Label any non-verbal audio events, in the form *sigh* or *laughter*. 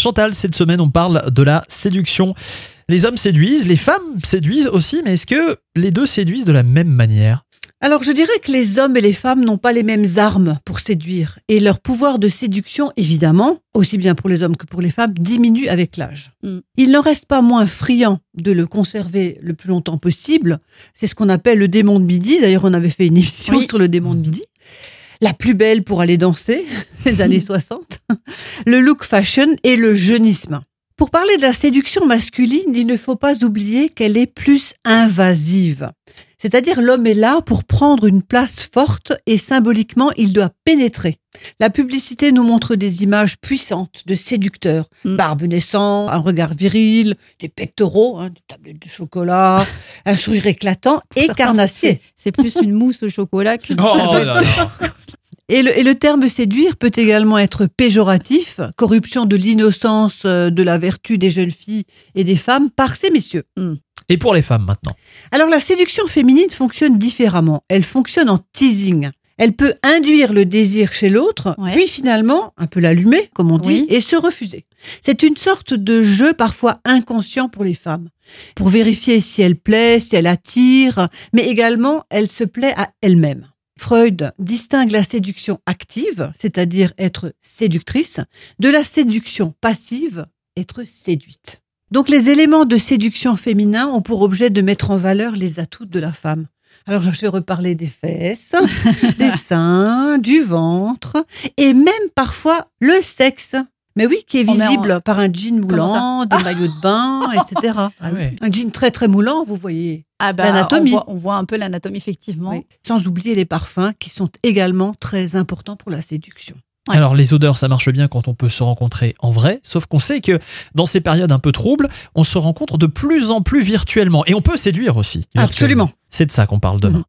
Chantal, cette semaine, on parle de la séduction. Les hommes séduisent, les femmes séduisent aussi, mais est-ce que les deux séduisent de la même manière? Alors je dirais que les hommes et les femmes n'ont pas les mêmes armes pour séduire. Et leur pouvoir de séduction, évidemment, aussi bien pour les hommes que pour les femmes, diminue avec l'âge. Mm. Il n'en reste pas moins friand de le conserver le plus longtemps possible. C'est ce qu'on appelle le démon de midi. D'ailleurs, on avait fait une émission Oui. sur le démon de midi. La plus belle pour aller danser, *laughs* les années *laughs* 60. Le look fashion et le jeunisme. Pour parler de la séduction masculine, il ne faut pas oublier qu'elle est plus invasive. C'est-à-dire l'homme est là pour prendre une place forte et symboliquement il doit pénétrer. La publicité nous montre des images puissantes de séducteurs. Mm. Barbe naissant, un regard viril, des pectoraux, hein, des tablettes de chocolat, un sourire éclatant et *laughs* carnassier. c'est- C'est plus une mousse au chocolat qu'une Oh tablette. *laughs* Et le, et le terme séduire peut également être péjoratif, corruption de l'innocence, euh, de la vertu des jeunes filles et des femmes par ces messieurs. Et pour les femmes maintenant Alors la séduction féminine fonctionne différemment. Elle fonctionne en teasing. Elle peut induire le désir chez l'autre, Ouais. puis finalement un peu l'allumer, comme on dit, Oui. et se refuser. C'est une sorte de jeu parfois inconscient pour les femmes, pour vérifier si elle plaît, si elle attire, mais également elle se plaît à elle-même. Freud distingue la séduction active, c'est-à-dire être séductrice, de la séduction passive, être séduite. Donc les éléments de séduction féminin ont pour objet de mettre en valeur les atouts de la femme. Alors je vais reparler des fesses, *laughs* des seins, du ventre et même parfois le sexe. Mais oui, qui est en- visible par un jean moulant, des maillots de bain, *laughs* etc. Ah. Un jean très très moulant, vous voyez. Ah bah, L'anatomie. On voit, on voit un peu l'anatomie, effectivement. Oui. Sans oublier les parfums qui sont également très importants pour la séduction. Ouais. Alors les odeurs, ça marche bien quand on peut se rencontrer en vrai, sauf qu'on sait que dans ces périodes un peu troubles, on se rencontre de plus en plus virtuellement et on peut séduire aussi. Absolument. C'est de ça qu'on parle demain.